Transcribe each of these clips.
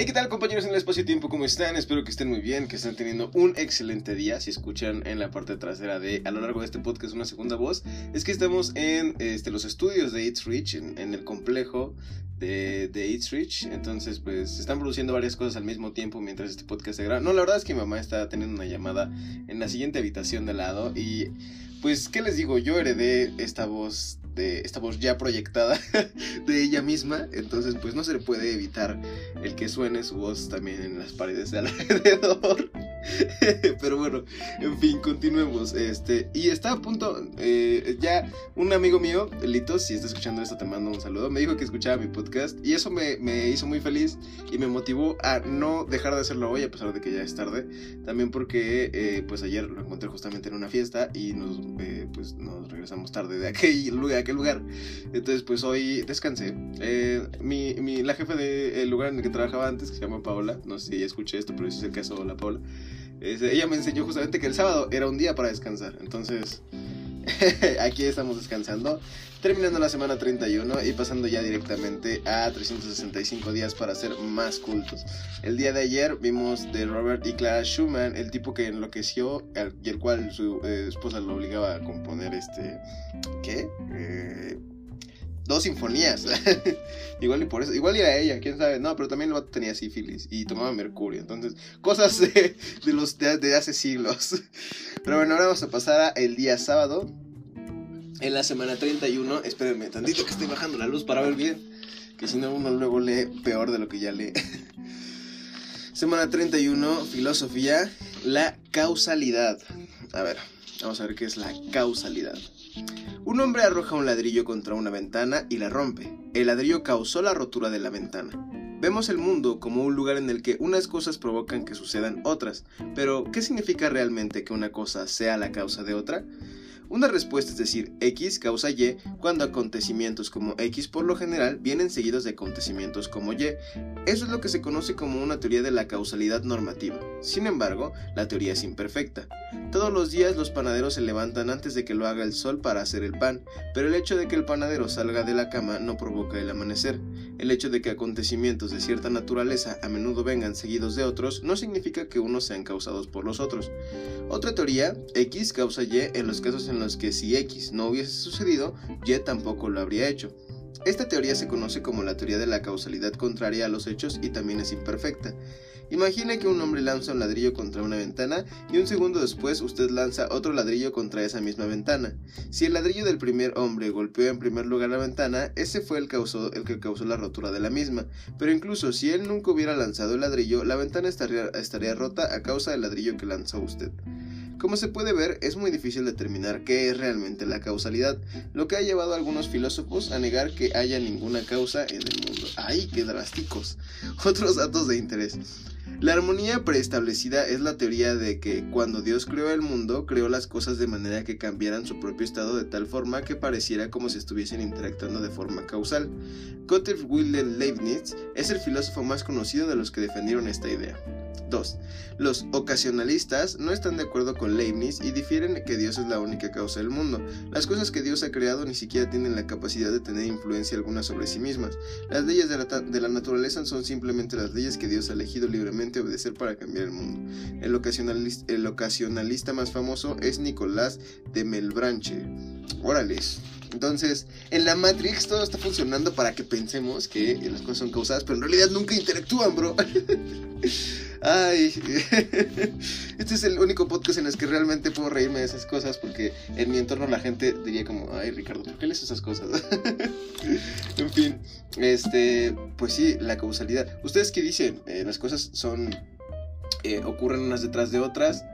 Hey, ¿qué tal compañeros en el espacio-tiempo? ¿Cómo están? Espero que estén muy bien, que estén teniendo un excelente día. Si escuchan en la parte trasera de a lo largo de este podcast una segunda voz, es que estamos en este, los estudios de It's Rich, en, el complejo de, de It's Rich. Entonces, pues se están produciendo varias cosas al mismo tiempo mientras este podcast se graba. No, la verdad es que mi mamá está teniendo una llamada en la siguiente habitación de lado y pues, ¿qué les digo? Yo heredé esta voz de esta voz ya proyectada de ella misma, entonces pues no se le puede evitar el que suene su voz también en las paredes de alrededor. Pero bueno, en fin, continuemos. Este, y está a punto, eh, ya un amigo mío, Litos, si está escuchando esto te mando un saludo, me dijo que escuchaba mi podcast y eso me, hizo muy feliz y me motivó a no dejar de hacerlo hoy a pesar de que ya es tarde. También porque eh, pues ayer lo encontré justamente en una fiesta y nos, eh, pues, nos regresamos tarde de aquel lugar, aquel lugar. Entonces pues hoy descansé. mi, mi, la jefe del lugar en el que trabajaba antes, que se llama Paola, no sé si escuché esto, pero si es el caso, la Paola ella me enseñó justamente que el sábado era un día para descansar. Entonces, aquí estamos descansando, terminando la semana 31 y pasando ya directamente a 365 días para ser más cultos. El día de ayer vimos de Robert y Clara Schumann, el tipo que enloqueció y el cual su eh, esposa lo obligaba a componer este... ¿Qué? Eh, dos sinfonías. igual y por eso, igual era ella, quién sabe. No, pero también tenía sífilis y tomaba mercurio. Entonces, cosas de, los de, hace siglos. Pero bueno, ahora vamos a pasar a el día sábado. En la semana 31, espérenme tantito que estoy bajando la luz para ver bien. Que si no, uno luego lee peor de lo que ya lee. semana 31, filosofía, la causalidad. A ver, vamos a ver qué es la causalidad. Un hombre arroja un ladrillo contra una ventana y la rompe. El ladrillo causó la rotura de la ventana. Vemos el mundo como un lugar en el que unas cosas provocan que sucedan otras, pero ¿qué significa realmente que una cosa sea la causa de otra? Una respuesta es decir, X causa Y cuando acontecimientos como X por lo general vienen seguidos de acontecimientos como Y. Eso es lo que se conoce como una teoría de la causalidad normativa. Sin embargo, la teoría es imperfecta. Todos los días los panaderos se levantan antes de que lo haga el sol para hacer el pan, pero el hecho de que el panadero salga de la cama no provoca el amanecer. El hecho de que acontecimientos de cierta naturaleza a menudo vengan seguidos de otros no significa que unos sean causados por los otros. Otra teoría, X causa Y en los casos en los que si X no hubiese sucedido, Y tampoco lo habría hecho. Esta teoría se conoce como la teoría de la causalidad contraria a los hechos y también es imperfecta. Imagina que un hombre lanza un ladrillo contra una ventana y un segundo después usted lanza otro ladrillo contra esa misma ventana. Si el ladrillo del primer hombre golpeó en primer lugar la ventana, ese fue el, el que causó la rotura de la misma. Pero incluso si él nunca hubiera lanzado el ladrillo, la ventana estaría, estaría rota a causa del ladrillo que lanzó usted. Como se puede ver, es muy difícil determinar qué es realmente la causalidad, lo que ha llevado a algunos filósofos a negar que haya ninguna causa en el mundo. ¡Ay, qué drásticos! Otros datos de interés. La armonía preestablecida es la teoría de que cuando Dios creó el mundo, creó las cosas de manera que cambiaran su propio estado de tal forma que pareciera como si estuviesen interactuando de forma causal. Gottlieb Wilhelm Leibniz es el filósofo más conocido de los que defendieron esta idea. 2. Los ocasionalistas no están de acuerdo con Leibniz y difieren que Dios es la única causa del mundo. Las cosas que Dios ha creado ni siquiera tienen la capacidad de tener influencia alguna sobre sí mismas. Las leyes de la, naturaleza son simplemente las leyes que Dios ha elegido libremente obedecer para cambiar el mundo. El ocasionalista, el ocasionalista más famoso es Nicolás de Melbranche. Órales. Entonces, en la Matrix todo está funcionando para que pensemos que las cosas son causadas, pero en realidad nunca interactúan, bro. Ay, este es el único podcast en el que realmente puedo reírme de esas cosas porque en mi entorno la gente diría como, ay Ricardo, ¿por qué lees esas cosas? en fin, este, pues sí, la causalidad. ¿Ustedes qué dicen? Eh, las cosas son, eh, ocurren unas detrás de otras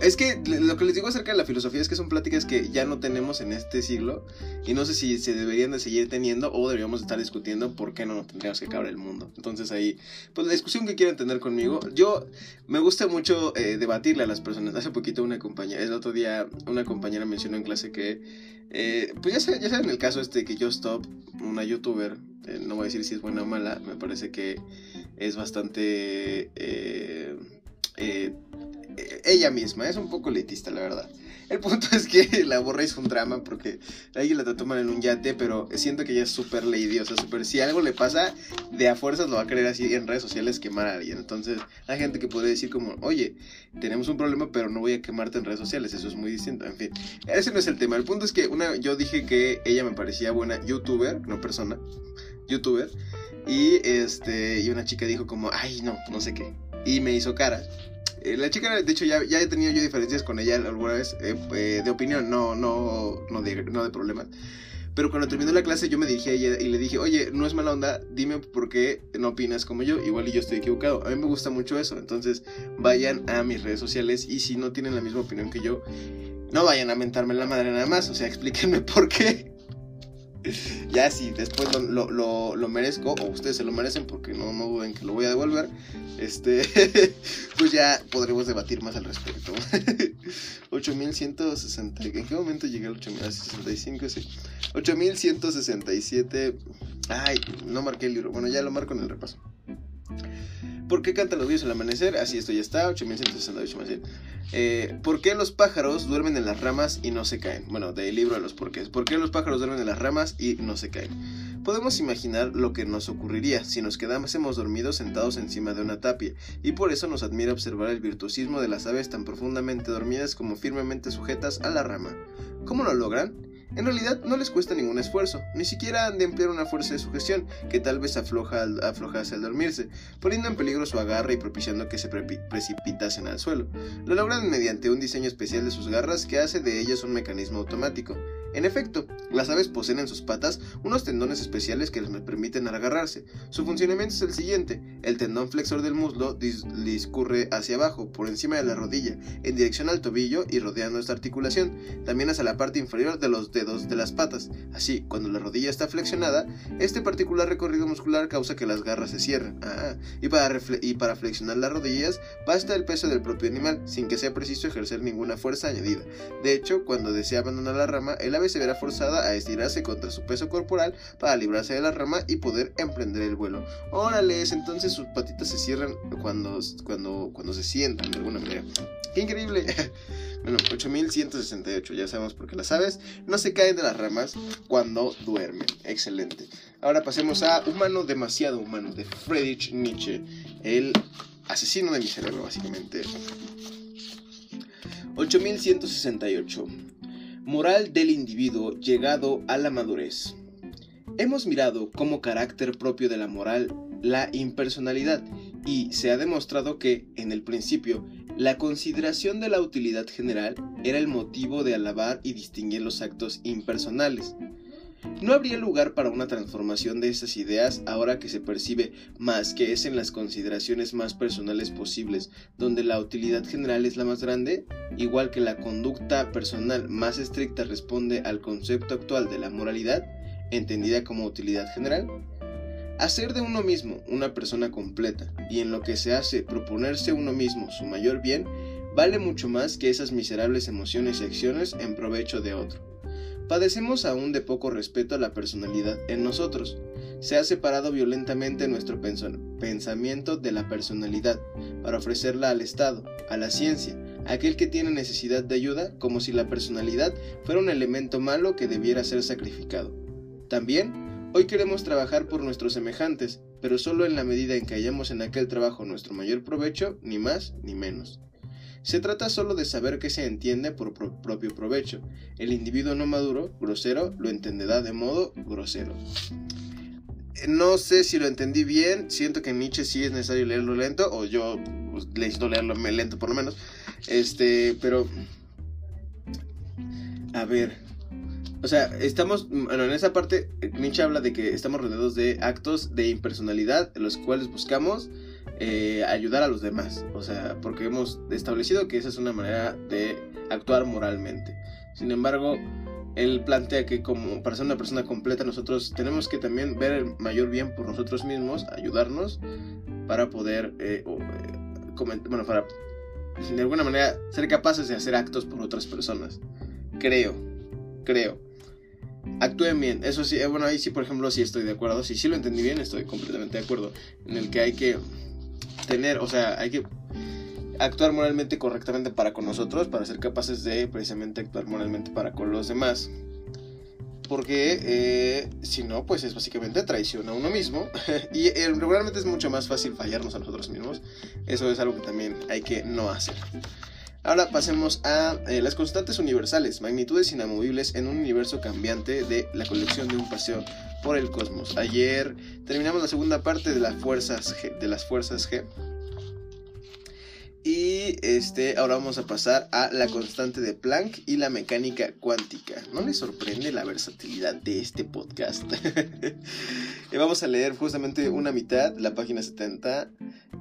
es que lo que les digo acerca de la filosofía es que son pláticas que ya no tenemos en este siglo y no sé si se deberían de seguir teniendo o deberíamos estar discutiendo por qué no tendríamos que acabar el mundo. Entonces ahí, pues la discusión que quieran tener conmigo, yo me gusta mucho eh, debatirle a las personas. Hace poquito una compañera, el otro día una compañera mencionó en clase que, eh, pues ya, saben, ya el caso este que yo stop, una youtuber, eh, no voy a decir si es buena o mala, me parece que es bastante... eh, ella misma, es un poco elitista, la verdad. El punto es que la borra hizo un drama porque alguien la mal en un yate, pero siento que ella es súper lady, o sea, si algo le pasa, de a fuerzas lo va a querer así en redes sociales quemar a alguien. Entonces, hay gente que podría decir como, oye, tenemos un problema, pero no voy a quemarte en redes sociales, eso es muy distinto. En fin, ese no es el tema. El punto es que una, yo dije que ella me parecía buena youtuber, no persona, youtuber, y este, y una chica dijo como, ay, no, no sé qué, y me hizo cara. Eh, la chica, de hecho, ya, ya he tenido yo diferencias con ella alguna vez eh, eh, de opinión, no, no, no, de, no de problemas. Pero cuando terminó la clase yo me dirigí a ella y le dije, oye, no es mala onda, dime por qué no opinas como yo. Igual y yo estoy equivocado. A mí me gusta mucho eso. Entonces vayan a mis redes sociales y si no tienen la misma opinión que yo, no vayan a mentarme la madre nada más. O sea, explíquenme por qué. ya si después lo, lo, merezco, o ustedes se lo merecen porque no, no duden que lo voy a devolver, este, pues ya podremos debatir más al respecto. 8160, ¿en qué momento llegué al 8065? Sí. 8167, ay, no marqué el libro, bueno, ya lo marco en el repaso. ¿Por qué cantan los vídeos al amanecer? Así esto ya está, 8168 más bien. Eh, ¿Por qué los pájaros duermen en las ramas y no se caen? Bueno, del libro de los porqués. ¿Por qué los pájaros duermen en las ramas y no se caen? Podemos imaginar lo que nos ocurriría si nos quedásemos dormidos sentados encima de una tapia, y por eso nos admira observar el virtuosismo de las aves tan profundamente dormidas como firmemente sujetas a la rama. ¿Cómo lo logran? En realidad no les cuesta ningún esfuerzo, ni siquiera han de emplear una fuerza de sugestión que tal vez afloja al, aflojase al dormirse, poniendo en peligro su agarre y propiciando que se precipitasen al suelo. Lo logran mediante un diseño especial de sus garras que hace de ellas un mecanismo automático. En efecto, las aves poseen en sus patas unos tendones especiales que les permiten agarrarse. Su funcionamiento es el siguiente: el tendón flexor del muslo discurre hacia abajo, por encima de la rodilla, en dirección al tobillo y rodeando esta articulación, también hacia la parte inferior de los dedos de las patas. Así, cuando la rodilla está flexionada, este particular recorrido muscular causa que las garras se cierren. Ah, y, para y para flexionar las rodillas basta el peso del propio animal, sin que sea preciso ejercer ninguna fuerza añadida. De hecho, cuando desea abandonar la rama, el ave se verá forzada a estirarse contra su peso corporal para librarse de la rama y poder emprender el vuelo. Órale, entonces sus patitas se cierran cuando, cuando, cuando se sientan de alguna manera. ¡Qué increíble! Bueno, 8168, ya sabemos por qué las aves no se caen de las ramas cuando duermen. Excelente. Ahora pasemos a Humano demasiado humano de Friedrich Nietzsche, el asesino de mi cerebro, básicamente. 8168. Moral del individuo llegado a la madurez. Hemos mirado como carácter propio de la moral la impersonalidad y se ha demostrado que, en el principio, la consideración de la utilidad general era el motivo de alabar y distinguir los actos impersonales. No habría lugar para una transformación de esas ideas ahora que se percibe más que es en las consideraciones más personales posibles, donde la utilidad general es la más grande, igual que la conducta personal más estricta responde al concepto actual de la moralidad, entendida como utilidad general. Hacer de uno mismo una persona completa y en lo que se hace proponerse uno mismo su mayor bien, vale mucho más que esas miserables emociones y acciones en provecho de otro. Padecemos aún de poco respeto a la personalidad en nosotros. Se ha separado violentamente nuestro pensamiento de la personalidad para ofrecerla al Estado, a la ciencia, a aquel que tiene necesidad de ayuda, como si la personalidad fuera un elemento malo que debiera ser sacrificado. También, hoy queremos trabajar por nuestros semejantes, pero solo en la medida en que hallamos en aquel trabajo nuestro mayor provecho, ni más ni menos. Se trata solo de saber qué se entiende por propio provecho. El individuo no maduro, grosero, lo entenderá de modo grosero. No sé si lo entendí bien, siento que Nietzsche sí es necesario leerlo lento, o yo pues, necesito leerlo lento por lo menos. Este, pero... A ver, o sea, estamos, bueno, en esa parte, Nietzsche habla de que estamos rodeados de actos de impersonalidad, en los cuales buscamos eh, ayudar a los demás. O sea, porque hemos establecido que esa es una manera de actuar moralmente. Sin embargo, él plantea que como para ser una persona completa nosotros tenemos que también ver el mayor bien por nosotros mismos, ayudarnos para poder, eh, eh, bueno, para de alguna manera ser capaces de hacer actos por otras personas. Creo, creo. Actúen bien, eso sí, bueno, ahí sí, por ejemplo, sí estoy de acuerdo. Si sí lo entendí bien, estoy completamente de acuerdo. En el que hay que tener, o sea, hay que... actuar moralmente correctamente para con nosotros, para ser capaces de precisamente actuar moralmente para con los demás. Porque eh, si no, pues es básicamente traición a uno mismo. y eh, regularmente es mucho más fácil fallarnos a nosotros mismos. Eso es algo que también hay que no hacer. Ahora pasemos a eh, las constantes universales, magnitudes inamovibles en un universo cambiante de la colección de un paseo por el cosmos. Ayer terminamos la segunda parte de las fuerzas de las fuerzas G y este, ahora vamos a pasar a la constante de Planck y la mecánica cuántica. ¿No les sorprende la versatilidad de este podcast? vamos a leer justamente una mitad, la página 70,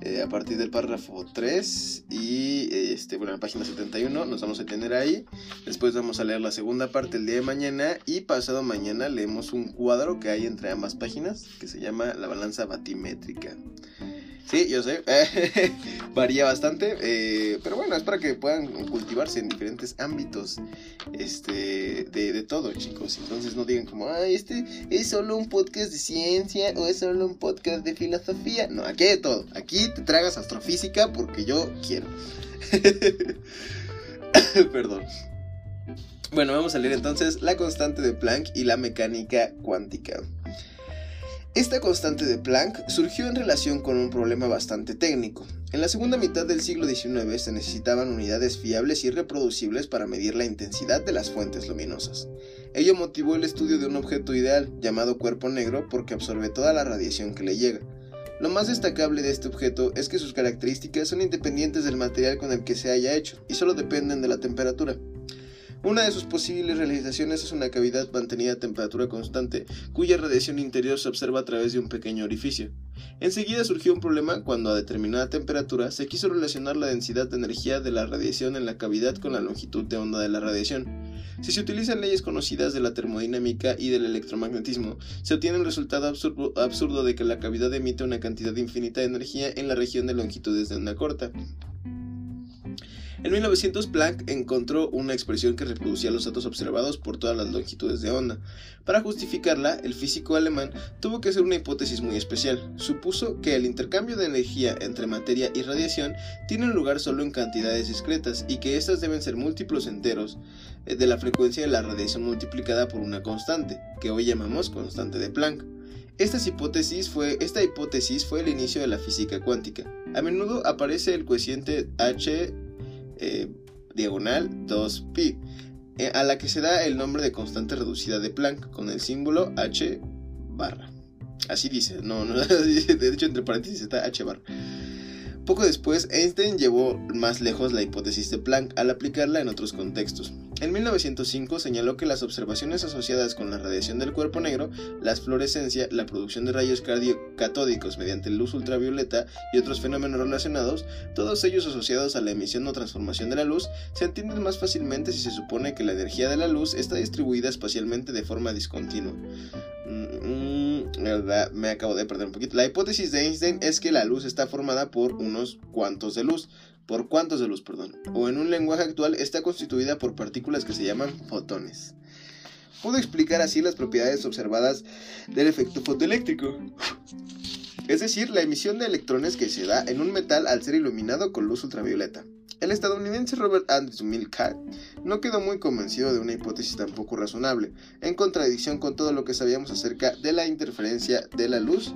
eh, a partir del párrafo 3. Y este, bueno, la página 71 nos vamos a tener ahí. Después vamos a leer la segunda parte el día de mañana. Y pasado mañana leemos un cuadro que hay entre ambas páginas que se llama la balanza batimétrica. Sí, yo sé, varía bastante, eh, pero bueno, es para que puedan cultivarse en diferentes ámbitos este, de, todo, chicos. Entonces no digan como, ay, este es solo un podcast de ciencia o es solo un podcast de filosofía. No, aquí hay de todo. Aquí te tragas astrofísica porque yo quiero. Perdón. Bueno, vamos a leer entonces la constante de Planck y la mecánica cuántica. Esta constante de Planck surgió en relación con un problema bastante técnico. En la segunda mitad del siglo XIX se necesitaban unidades fiables y reproducibles para medir la intensidad de las fuentes luminosas. Ello motivó el estudio de un objeto ideal, llamado cuerpo negro, porque absorbe toda la radiación que le llega. Lo más destacable de este objeto es que sus características son independientes del material con el que se haya hecho y solo dependen de la temperatura. Una de sus posibles realizaciones es una cavidad mantenida a temperatura constante, cuya radiación interior se observa a través de un pequeño orificio. Enseguida surgió un problema cuando a determinada temperatura se quiso relacionar la densidad de energía de la radiación en la cavidad con la longitud de onda de la radiación. Si se utilizan leyes conocidas de la termodinámica y del electromagnetismo, se obtiene el resultado absurdo, de que la cavidad emite una cantidad infinita de energía en la región de longitudes de onda corta. En 1900 Planck encontró una expresión que reproducía los datos observados por todas las longitudes de onda. Para justificarla, el físico alemán tuvo que hacer una hipótesis muy especial. Supuso que el intercambio de energía entre materia y radiación tiene lugar solo en cantidades discretas y que éstas deben ser múltiplos enteros eh, de la frecuencia de la radiación multiplicada por una constante, que hoy llamamos constante de Planck. Esta hipótesis, fue, esta hipótesis fue el inicio de la física cuántica. A menudo aparece el coeficiente H eh, diagonal 2pi, eh, a la que se da el nombre de constante reducida de Planck con el símbolo h barra. Así dice, no, no, de hecho entre paréntesis está h barra. Poco después, Einstein llevó más lejos la hipótesis de Planck al aplicarla en otros contextos. En 1905 señaló que las observaciones asociadas con la radiación del cuerpo negro, la fluorescencia, la producción de rayos catódicos mediante luz ultravioleta y otros fenómenos relacionados, todos ellos asociados a la emisión o transformación de la luz, se entienden más fácilmente si se supone que la energía de la luz está distribuida espacialmente de forma discontinua. Mm, me acabo de perder un poquito. La hipótesis de Einstein es que la luz está formada por unos cuantos de luz, por cuantos de luz, perdón, o en un lenguaje actual está constituida por partículas que se llaman fotones. Puedo explicar así las propiedades observadas del efecto fotoeléctrico. Es decir, la emisión de electrones que se da en un metal al ser iluminado con luz ultravioleta. El estadounidense Robert Andrews Milcat no quedó muy convencido de una hipótesis tan poco razonable, en contradicción con todo lo que sabíamos acerca de la interferencia de la luz.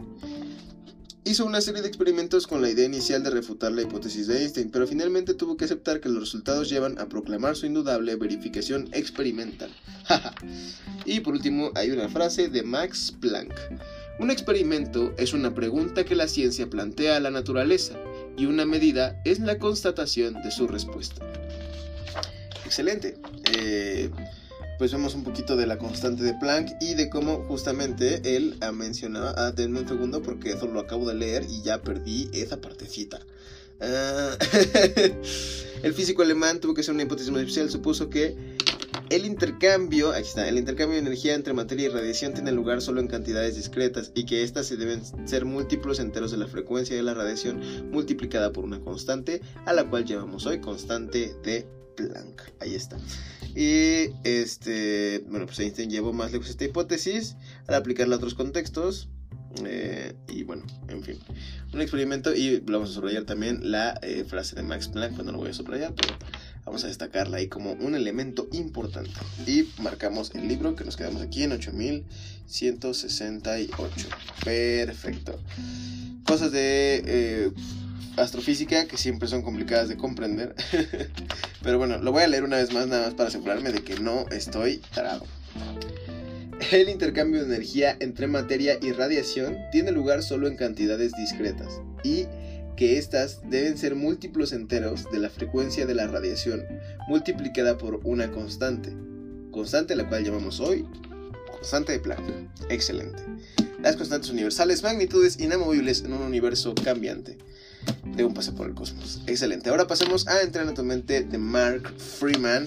Hizo una serie de experimentos con la idea inicial de refutar la hipótesis de Einstein, pero finalmente tuvo que aceptar que los resultados llevan a proclamar su indudable verificación experimental. y por último, hay una frase de Max Planck. Un experimento es una pregunta que la ciencia plantea a la naturaleza y una medida es la constatación de su respuesta. Excelente. Eh, pues vemos un poquito de la constante de Planck y de cómo justamente él ha mencionado, ah, denme un segundo porque eso lo acabo de leer y ya perdí esa partecita. Ah, el físico alemán tuvo que hacer una hipótesis muy especial, supuso que el intercambio, aquí está, el intercambio de energía entre materia y radiación tiene lugar solo en cantidades discretas y que éstas se deben ser múltiplos enteros de la frecuencia de la radiación multiplicada por una constante, a la cual llamamos hoy constante de Planck. Ahí está. Y este, bueno, pues Einstein llevó más lejos esta hipótesis al aplicarla a otros contextos. Eh, y bueno, en fin, un experimento y vamos a subrayar también la eh, frase de Max Planck, cuando no voy a subrayar, pero vamos a destacarla ahí como un elemento importante. Y marcamos el libro que nos quedamos aquí en 8168. Perfecto. Cosas de eh, astrofísica que siempre son complicadas de comprender. pero bueno, lo voy a leer una vez más, nada más para asegurarme de que no estoy tarado. El intercambio de energía entre materia y radiación tiene lugar solo en cantidades discretas y que éstas deben ser múltiplos enteros de la frecuencia de la radiación multiplicada por una constante, constante la cual llamamos hoy constante de Planck. Excelente. Las constantes universales, magnitudes inamovibles en un universo cambiante. De un pase por el cosmos. Excelente. Ahora pasemos a entrar en tu mente de Mark Freeman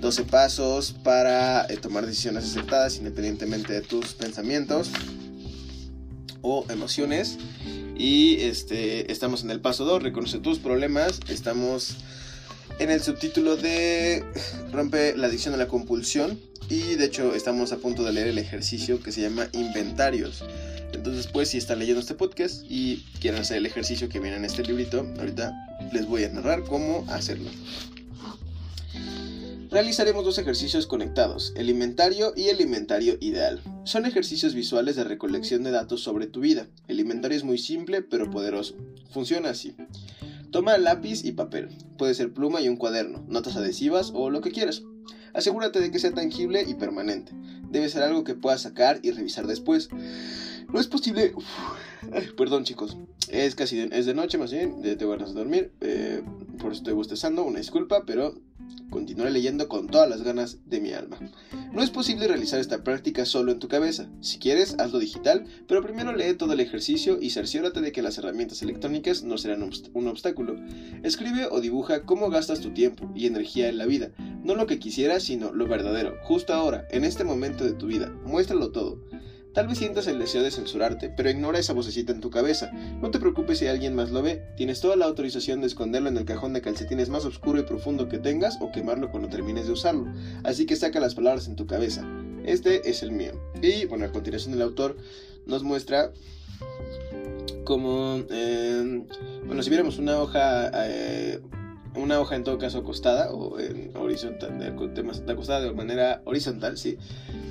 12 pasos para eh, tomar decisiones acertadas independientemente de tus pensamientos o emociones. Y este, estamos en el paso 2, reconoce tus problemas. Estamos en el subtítulo de Rompe la adicción a la compulsión. Y de hecho estamos a punto de leer el ejercicio que se llama inventarios. Pues si están leyendo este podcast y quieren hacer el ejercicio que viene en este librito, ahorita les voy a narrar cómo hacerlo. Realizaremos dos ejercicios conectados, el inventario y el inventario ideal. Son ejercicios visuales de recolección de datos sobre tu vida. El inventario es muy simple pero poderoso. Funciona así. Toma lápiz y papel. Puede ser pluma y un cuaderno, notas adhesivas o lo que quieras. Asegúrate de que sea tangible y permanente. Debe ser algo que puedas sacar y revisar después. No es posible... perdón chicos, es casi de, es de noche más bien, te voy a dormir, eh, por eso estoy bostezando, una disculpa, pero Continuaré leyendo con todas las ganas de mi alma. No es posible realizar esta práctica solo en tu cabeza. Si quieres, hazlo digital, pero primero lee todo el ejercicio y cerciórate de que las herramientas electrónicas no serán un obstáculo. Escribe o dibuja cómo gastas tu tiempo y energía en la vida. No lo que quisieras, sino lo verdadero, justo ahora, en este momento de tu vida. Muéstralo todo. Tal vez sientas el deseo de censurarte, pero ignora esa vocecita en tu cabeza. No te preocupes si alguien más lo ve. Tienes toda la autorización de esconderlo en el cajón de calcetines más oscuro y profundo que tengas o quemarlo cuando termines de usarlo. Así que saca las palabras en tu cabeza. Este es el mío. Y bueno, a continuación el autor nos muestra como, eh, bueno, si viéramos una hoja eh, una hoja en todo caso acostada o en horizontal, de, acostada de manera horizontal, sí.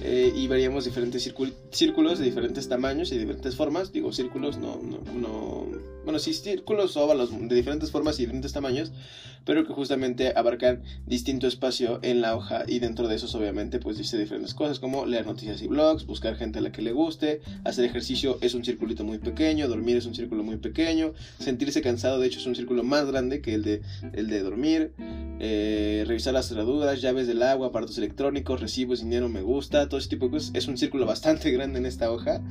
Eh, y veríamos diferentes círculos de diferentes tamaños y diferentes formas. Digo, círculos no, no, no bueno, sí, círculos óvalos de diferentes formas y diferentes tamaños, pero que justamente abarcan distinto espacio en la hoja y dentro de esos obviamente pues dice diferentes cosas como leer noticias y blogs, buscar gente a la que le guste, hacer ejercicio es un circulito muy pequeño, dormir es un círculo muy pequeño, sentirse cansado de hecho es un círculo más grande que el de, el de dormir, eh, revisar las cerraduras, llaves del agua, aparatos electrónicos, recibos, dinero, me gusta, todo ese tipo de cosas, es un círculo bastante grande en esta hoja.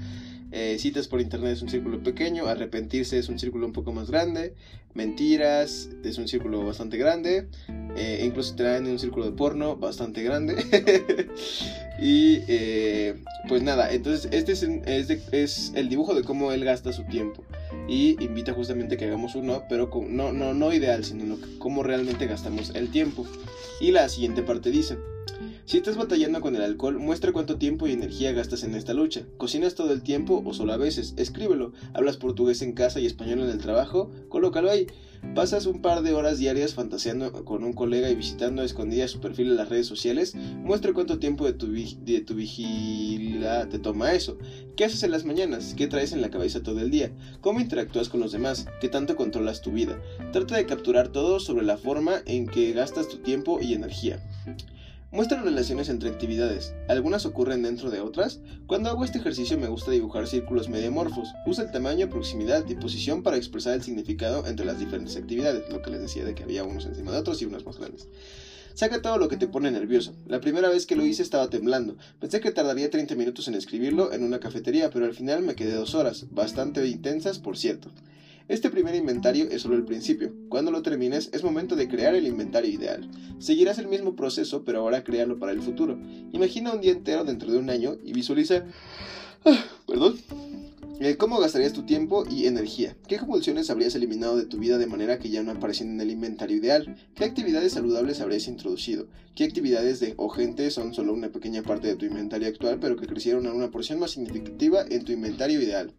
Eh, citas por internet es un círculo pequeño, arrepentirse es un círculo un poco más grande, mentiras es un círculo bastante grande, eh, incluso traen un círculo de porno bastante grande. y eh, pues nada, entonces este es, el dibujo de cómo él gasta su tiempo. Y invita justamente que hagamos uno, pero no, no, no ideal, sino cómo realmente gastamos el tiempo. Y la siguiente parte dice, si estás batallando con el alcohol, muestra cuánto tiempo y energía gastas en esta lucha. ¿Cocinas todo el tiempo o solo a veces? Escríbelo. ¿Hablas portugués en casa y español en el trabajo? Colócalo ahí. ¿Pasas un par de horas diarias fantaseando con un colega y visitando a escondidas su perfil en las redes sociales? Muestra cuánto tiempo de tu, de tu vigila te toma eso. ¿Qué haces en las mañanas? ¿Qué traes en la cabeza todo el día? ¿Cómo interactúas con los demás? ¿Qué tanto controlas tu vida? Trata de capturar todo sobre la forma en que gastas tu tiempo y energía. Muestra relaciones entre actividades. Algunas ocurren dentro de otras. Cuando hago este ejercicio me gusta dibujar círculos mediamorfos. Usa el tamaño, proximidad y posición para expresar el significado entre las diferentes actividades. Lo que les decía de que había unos encima de otros y unos más grandes. Saca todo lo que te pone nervioso. La primera vez que lo hice estaba temblando. Pensé que tardaría 30 minutos en escribirlo en una cafetería, pero al final me quedé dos horas, bastante intensas, por cierto. Este primer inventario es solo el principio. Cuando lo termines es momento de crear el inventario ideal. Seguirás el mismo proceso, pero ahora créalo para el futuro. Imagina un día entero dentro de un año y visualiza... Ah, perdón. Eh, ¿Cómo gastarías tu tiempo y energía? ¿Qué compulsiones habrías eliminado de tu vida de manera que ya no aparecen en el inventario ideal? ¿Qué actividades saludables habrías introducido? ¿Qué actividades de o gente son solo una pequeña parte de tu inventario actual pero que crecieron a una porción más significativa en tu inventario ideal?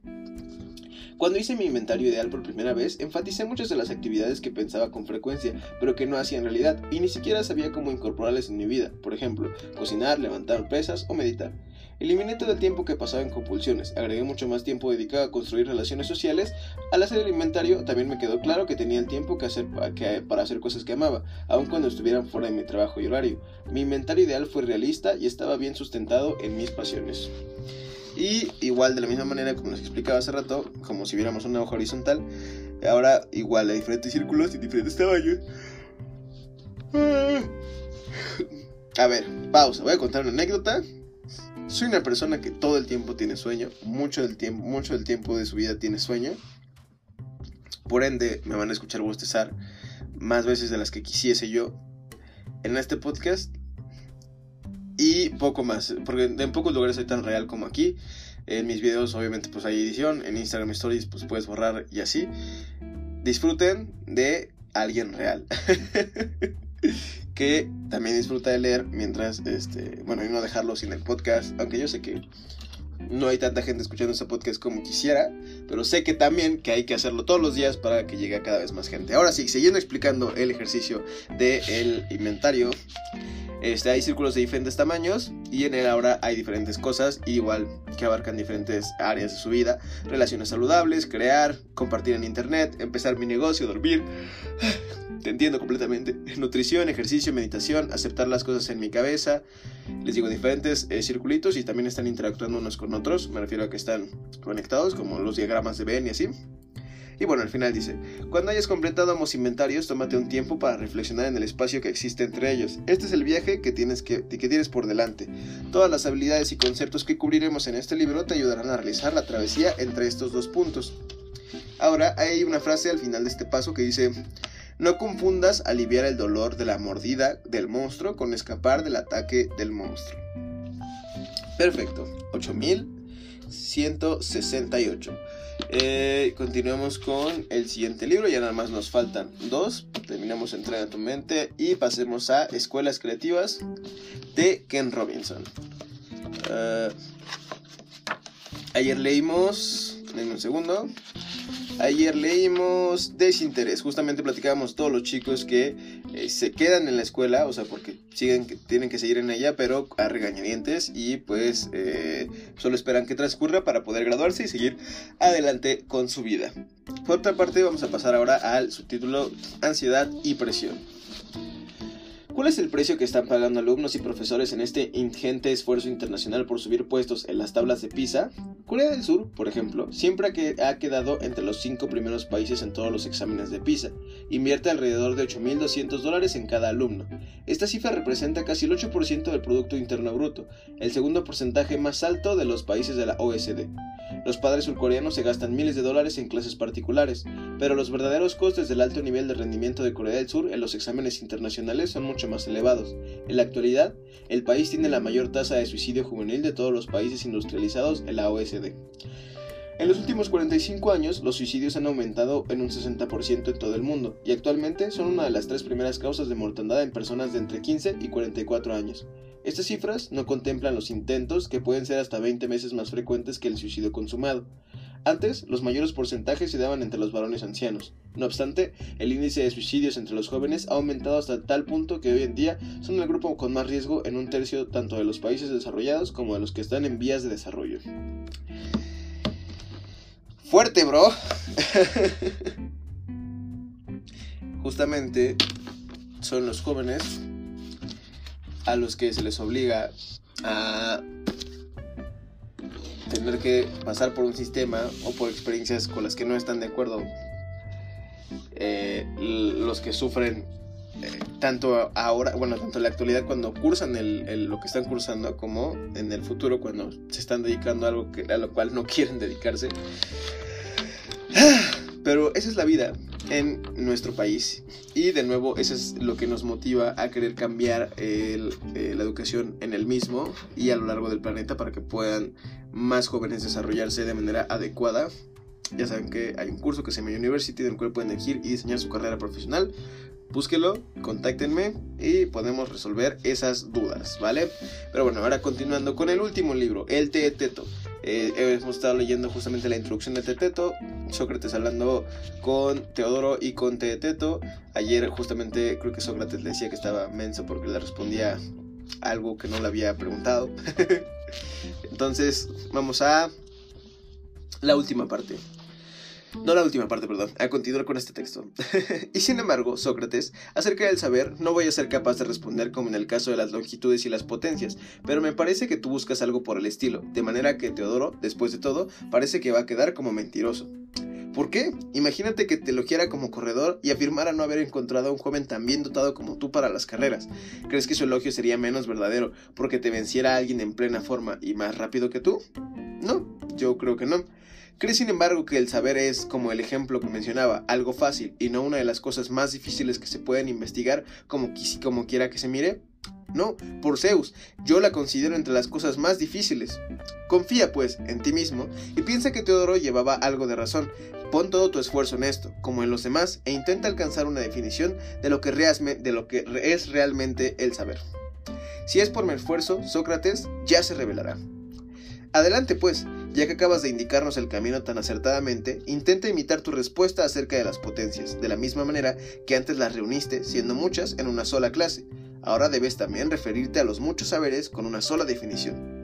Cuando hice mi inventario ideal por primera vez, enfaticé muchas de las actividades que pensaba con frecuencia, pero que no hacía en realidad, y ni siquiera sabía cómo incorporarlas en mi vida, por ejemplo, cocinar, levantar pesas o meditar. Eliminé todo el tiempo que pasaba en compulsiones, agregué mucho más tiempo dedicado a construir relaciones sociales. Al hacer el inventario también me quedó claro que tenía el tiempo que hacer, para hacer cosas que amaba, aun cuando estuvieran fuera de mi trabajo y horario. Mi inventario ideal fue realista y estaba bien sustentado en mis pasiones. Y igual de la misma manera como les explicaba hace rato, como si viéramos una hoja horizontal, ahora igual hay diferentes círculos y diferentes tamaños. A ver, pausa, voy a contar una anécdota. Soy una persona que todo el tiempo tiene sueño, mucho del tiempo, mucho del tiempo de su vida tiene sueño. Por ende, me van a escuchar bostezar más veces de las que quisiese yo en este podcast y poco más, porque en pocos lugares soy tan real como aquí. En mis videos obviamente pues hay edición, en Instagram Stories pues puedes borrar y así. Disfruten de alguien real. que también disfruta de leer mientras, este, bueno, y no dejarlo sin el podcast, aunque yo sé que no hay tanta gente escuchando este podcast como quisiera, pero sé que también que hay que hacerlo todos los días para que llegue a cada vez más gente. Ahora sí, siguiendo explicando el ejercicio del inventario, este, hay círculos de diferentes tamaños y en él ahora hay diferentes cosas, igual que abarcan diferentes áreas de su vida, relaciones saludables, crear, compartir en internet, empezar mi negocio, dormir. Te entiendo completamente. Nutrición, ejercicio, meditación, aceptar las cosas en mi cabeza. Les digo diferentes eh, circulitos y también están interactuando unos con otros. Me refiero a que están conectados, como los diagramas de Ben y así. Y bueno, al final dice, cuando hayas completado ambos inventarios, tómate un tiempo para reflexionar en el espacio que existe entre ellos. Este es el viaje que tienes, que, que tienes por delante. Todas las habilidades y conceptos que cubriremos en este libro te ayudarán a realizar la travesía entre estos dos puntos. Ahora hay una frase al final de este paso que dice, no confundas aliviar el dolor de la mordida del monstruo con escapar del ataque del monstruo. Perfecto, 8168. Eh, continuamos con el siguiente libro, ya nada más nos faltan dos. Terminamos Entrena tu mente y pasemos a Escuelas Creativas de Ken Robinson. Eh, ayer leímos, denme un segundo. Ayer leímos Desinterés, justamente platicábamos todos los chicos que eh, se quedan en la escuela, o sea, porque siguen, tienen que seguir en ella, pero a regañadientes y pues eh, solo esperan que transcurra para poder graduarse y seguir adelante con su vida. Por otra parte, vamos a pasar ahora al subtítulo Ansiedad y Presión. ¿Cuál es el precio que están pagando alumnos y profesores en este ingente esfuerzo internacional por subir puestos en las tablas de PISA? Corea del Sur, por ejemplo, siempre ha quedado entre los cinco primeros países en todos los exámenes de PISA. Invierte alrededor de 8.200 dólares en cada alumno. Esta cifra representa casi el 8% del Producto Interno Bruto, el segundo porcentaje más alto de los países de la OSD. Los padres surcoreanos se gastan miles de dólares en clases particulares, pero los verdaderos costes del alto nivel de rendimiento de Corea del Sur en los exámenes internacionales son mucho más elevados. En la actualidad, el país tiene la mayor tasa de suicidio juvenil de todos los países industrializados en la OSD. En los últimos 45 años, los suicidios han aumentado en un 60% en todo el mundo y actualmente son una de las tres primeras causas de mortandad en personas de entre 15 y 44 años. Estas cifras no contemplan los intentos que pueden ser hasta 20 veces más frecuentes que el suicidio consumado. Antes, los mayores porcentajes se daban entre los varones ancianos. No obstante, el índice de suicidios entre los jóvenes ha aumentado hasta tal punto que hoy en día son el grupo con más riesgo en un tercio tanto de los países desarrollados como de los que están en vías de desarrollo. Fuerte, bro. Justamente son los jóvenes a los que se les obliga a tener que pasar por un sistema o por experiencias con las que no están de acuerdo. Eh, los que sufren eh, tanto ahora, bueno, tanto en la actualidad cuando cursan el, lo que están cursando como en el futuro cuando se están dedicando a algo que, a lo cual no quieren dedicarse. Pero esa es la vida en nuestro país. Y de nuevo, eso es lo que nos motiva a querer cambiar eh, la educación en el mismo y a lo largo del planeta para que puedan más jóvenes desarrollarse de manera adecuada. Ya saben que hay un curso que se llama University, en el cual pueden elegir y diseñar su carrera profesional búsquelo, contáctenme y podemos resolver esas dudas, ¿vale? Pero bueno, ahora continuando con el último libro, El Teeteto. Eh, hemos estado leyendo justamente la introducción de Teeteto, Sócrates hablando con Teodoro y con Teeteto. Ayer justamente creo que Sócrates le decía que estaba menso porque le respondía algo que no le había preguntado. Entonces, vamos a la última parte. No la última parte, perdón, a continuar con este texto. y sin embargo, Sócrates, acerca del saber, no voy a ser capaz de responder como en el caso de las longitudes y las potencias, pero me parece que tú buscas algo por el estilo, de manera que Teodoro, después de todo, parece que va a quedar como mentiroso. ¿Por qué? Imagínate que te elogiara como corredor y afirmara no haber encontrado a un joven tan bien dotado como tú para las carreras. ¿Crees que su elogio sería menos verdadero porque te venciera alguien en plena forma y más rápido que tú? No, yo creo que no. ¿Crees sin embargo que el saber es, como el ejemplo que mencionaba, algo fácil y no una de las cosas más difíciles que se pueden investigar como, como quiera que se mire? No, por Zeus, yo la considero entre las cosas más difíciles. Confía, pues, en ti mismo y piensa que Teodoro llevaba algo de razón. Pon todo tu esfuerzo en esto, como en los demás, e intenta alcanzar una definición de lo que, de lo que es realmente el saber. Si es por mi esfuerzo, Sócrates ya se revelará. Adelante, pues, ya que acabas de indicarnos el camino tan acertadamente, intenta imitar tu respuesta acerca de las potencias, de la misma manera que antes las reuniste, siendo muchas, en una sola clase. Ahora debes también referirte a los muchos saberes con una sola definición.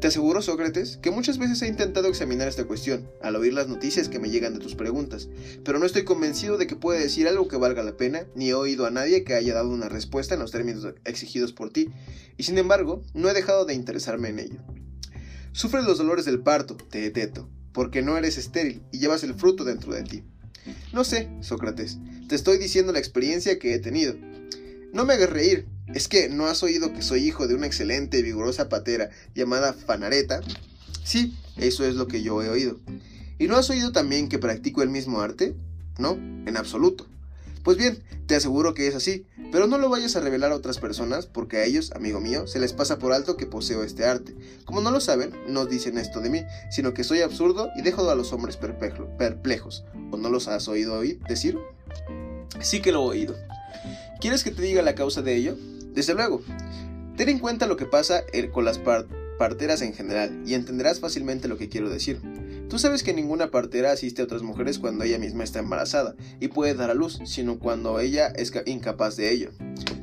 Te aseguro, Sócrates, que muchas veces he intentado examinar esta cuestión, al oír las noticias que me llegan de tus preguntas, pero no estoy convencido de que pueda decir algo que valga la pena, ni he oído a nadie que haya dado una respuesta en los términos exigidos por ti, y sin embargo, no he dejado de interesarme en ello. Sufres los dolores del parto, Teeteto, porque no eres estéril y llevas el fruto dentro de ti. No sé, Sócrates, te estoy diciendo la experiencia que he tenido. No me hagas reír, ¿es que no has oído que soy hijo de una excelente y vigorosa patera llamada Fanareta? Sí, eso es lo que yo he oído. ¿Y no has oído también que practico el mismo arte? No, en absoluto. Pues bien, te aseguro que es así, pero no lo vayas a revelar a otras personas porque a ellos, amigo mío, se les pasa por alto que poseo este arte. Como no lo saben, no dicen esto de mí, sino que soy absurdo y dejo a los hombres perplejos. ¿O no los has oído oír decir? Sí que lo he oído. ¿Quieres que te diga la causa de ello? Desde luego. Ten en cuenta lo que pasa eh, con las parteras en general y entenderás fácilmente lo que quiero decir. Tú sabes que ninguna partera asiste a otras mujeres cuando ella misma está embarazada y puede dar a luz, sino cuando ella es incapaz de ello.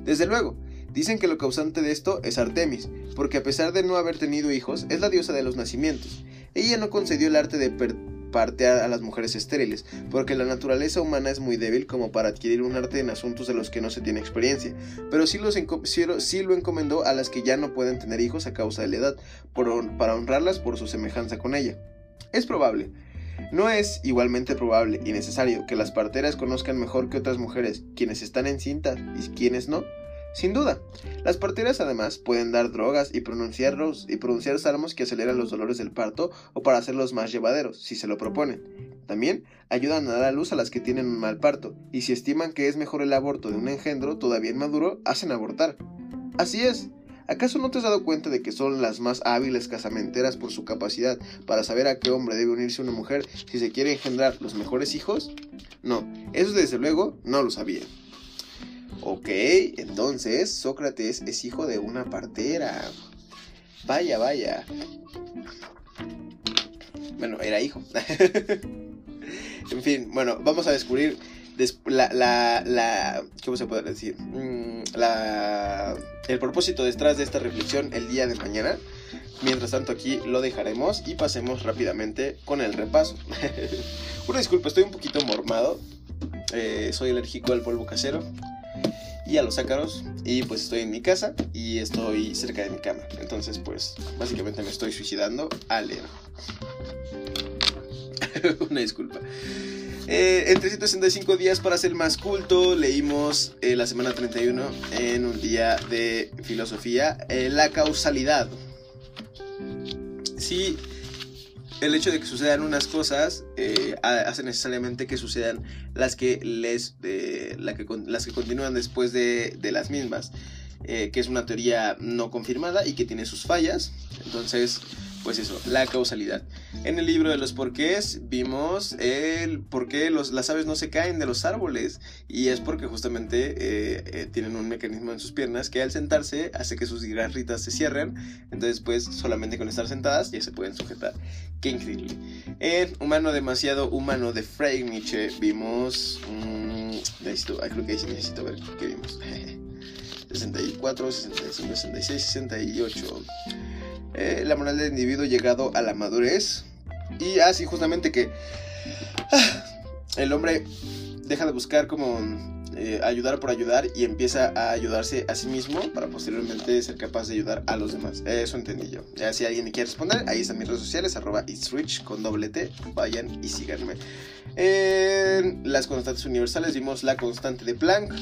Desde luego, dicen que lo causante de esto es Artemis, porque a pesar de no haber tenido hijos, es la diosa de los nacimientos. Ella no concedió el arte de partear a las mujeres estériles, porque la naturaleza humana es muy débil como para adquirir un arte en asuntos de los que no se tiene experiencia, pero sí, los sí lo encomendó a las que ya no pueden tener hijos a causa de la edad, para honrarlas por su semejanza con ella. Es probable. No es igualmente probable y necesario que las parteras conozcan mejor que otras mujeres quienes están encintas y quienes no. Sin duda, las parteras además pueden dar drogas y pronunciarlos y pronunciar salmos que aceleran los dolores del parto o para hacerlos más llevaderos, si se lo proponen. También ayudan a dar a luz a las que tienen un mal parto, y si estiman que es mejor el aborto de un engendro todavía inmaduro, hacen abortar. Así es, ¿Acaso no te has dado cuenta de que son las más hábiles casamenteras por su capacidad para saber a qué hombre debe unirse una mujer si se quiere engendrar los mejores hijos? No, eso desde luego no lo sabía. Ok, entonces Sócrates es hijo de una partera. Vaya, vaya. Bueno, era hijo. en fin, bueno, vamos a descubrir la, la, la, ¿cómo se puede decir? Mm, la, el propósito detrás de esta reflexión el día de mañana. Mientras tanto aquí lo dejaremos y pasemos rápidamente con el repaso. Una disculpa, estoy un poquito mormado. Eh, soy alérgico al polvo casero y a los ácaros y pues estoy en mi casa y estoy cerca de mi cama. Entonces pues básicamente me estoy suicidando al leer. Una disculpa. Eh, en 365 días para ser más culto, leímos eh, la semana 31 en un día de filosofía, eh, la causalidad. Si el hecho de que sucedan unas cosas eh, hace necesariamente que sucedan las que les la que, las que continúan después de, de las mismas que es una teoría no confirmada y que tiene sus fallas entonces pues eso, la causalidad. En el libro de los porqués vimos el por qué los, las aves no se caen de los árboles y es porque justamente eh, eh, tienen un mecanismo en sus piernas que al sentarse hace que sus garritas se cierren, entonces pues solamente con estar sentadas ya se pueden sujetar. Qué increíble. En Humano demasiado humano de Frank Nietzsche vimos... Necesito, creo que necesito ver qué vimos. 64, 65, 66, 68. Eh, la moral del individuo llegado a la madurez. Y así justamente que ah, el hombre deja de buscar como eh, ayudar por ayudar y empieza a ayudarse a sí mismo para posteriormente ser capaz de ayudar a los demás. Eso entendí yo. Ya si alguien me quiere responder, ahí están mis redes sociales, arroba rich con doble T. Vayan y síganme. En las constantes universales vimos la constante de Planck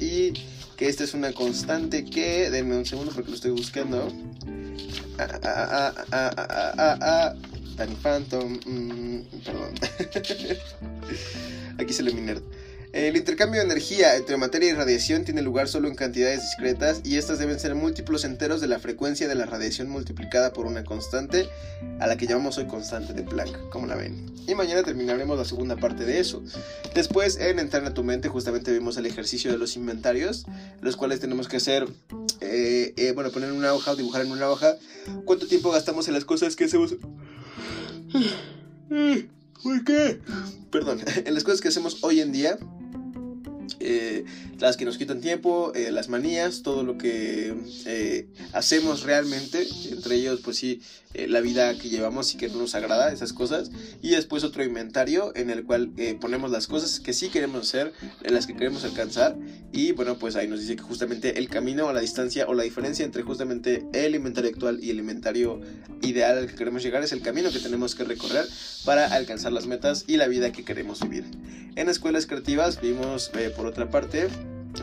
y que esta es una constante que, denme un segundo porque lo estoy buscando. Ah, ah, ah, ah Danny Phantom, mm, perdón. Aquí se le nerd. El intercambio de energía entre materia y radiación tiene lugar solo en cantidades discretas y estas deben ser múltiplos enteros de la frecuencia de la radiación multiplicada por una constante a la que llamamos hoy constante de Planck, como la ven. Y mañana terminaremos la segunda parte de eso. Después, en Entrar a tu mente, justamente vimos el ejercicio de los inventarios, los cuales tenemos que hacer, eh, eh, bueno, poner en una hoja o dibujar en una hoja cuánto tiempo gastamos en las cosas que hacemos. ¿Por qué? Perdón, en las cosas que hacemos hoy en día eh, las que nos quitan tiempo, eh, las manías, todo lo que eh, hacemos realmente, entre ellos pues sí, la vida que llevamos y que no nos agrada, esas cosas, y después otro inventario en el cual ponemos las cosas que sí queremos hacer, las que queremos alcanzar, y bueno, pues ahí nos dice que justamente el camino o la distancia o la diferencia entre justamente el inventario actual y el inventario ideal al que queremos llegar es el camino que tenemos que recorrer para alcanzar las metas y la vida que queremos vivir. En escuelas creativas vimos por otra parte,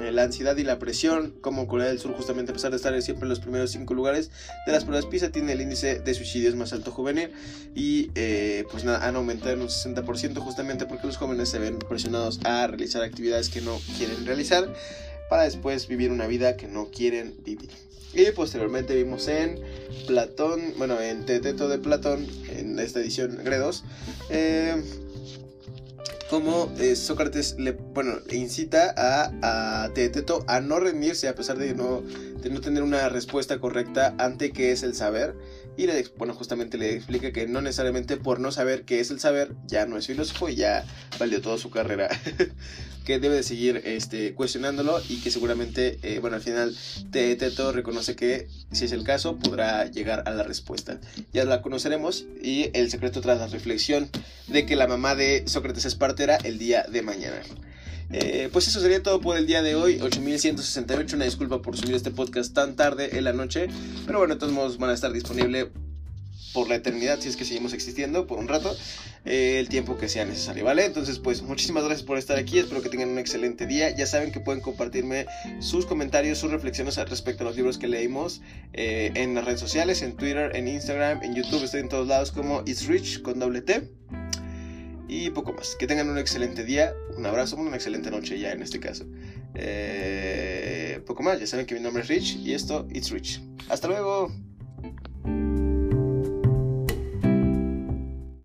eh, la ansiedad y la presión, como Corea del Sur, justamente a pesar de estar siempre en los primeros cinco lugares de las pruebas PISA, tiene el índice de suicidios más alto juvenil y eh, pues nada, han aumentado en un 60% justamente porque los jóvenes se ven presionados a realizar actividades que no quieren realizar para después vivir una vida que no quieren vivir. Y posteriormente vimos en Platón, bueno, en Teteto de Platón, en esta edición Gredos, eh, como eh, Sócrates le, bueno, incita a, a Teeteto a no rendirse a pesar de no, de no tener una respuesta correcta ante qué es el saber. Y le, bueno, justamente le explica que no necesariamente por no saber qué es el saber ya no es filósofo y ya valió toda su carrera. que debe de seguir este, cuestionándolo y que seguramente, eh, bueno, al final Teto reconoce que si es el caso podrá llegar a la respuesta. Ya la conoceremos y el secreto tras la reflexión de que la mamá de Sócrates es partera el día de mañana. Eh, pues eso sería todo por el día de hoy, 8168. Una disculpa por subir este podcast tan tarde en la noche, pero bueno, de todos modos van a estar disponibles por la eternidad, si es que seguimos existiendo por un rato, eh, el tiempo que sea necesario, ¿vale? Entonces, pues muchísimas gracias por estar aquí, espero que tengan un excelente día, ya saben que pueden compartirme sus comentarios, sus reflexiones al respecto a los libros que leímos eh, en las redes sociales, en Twitter, en Instagram, en YouTube, estoy en todos lados como It's Rich con doble T. Y poco más. Que tengan un excelente día, un abrazo, una excelente noche ya en este caso. Eh, poco más, ya saben que mi nombre es Rich y esto, It's Rich. Hasta luego.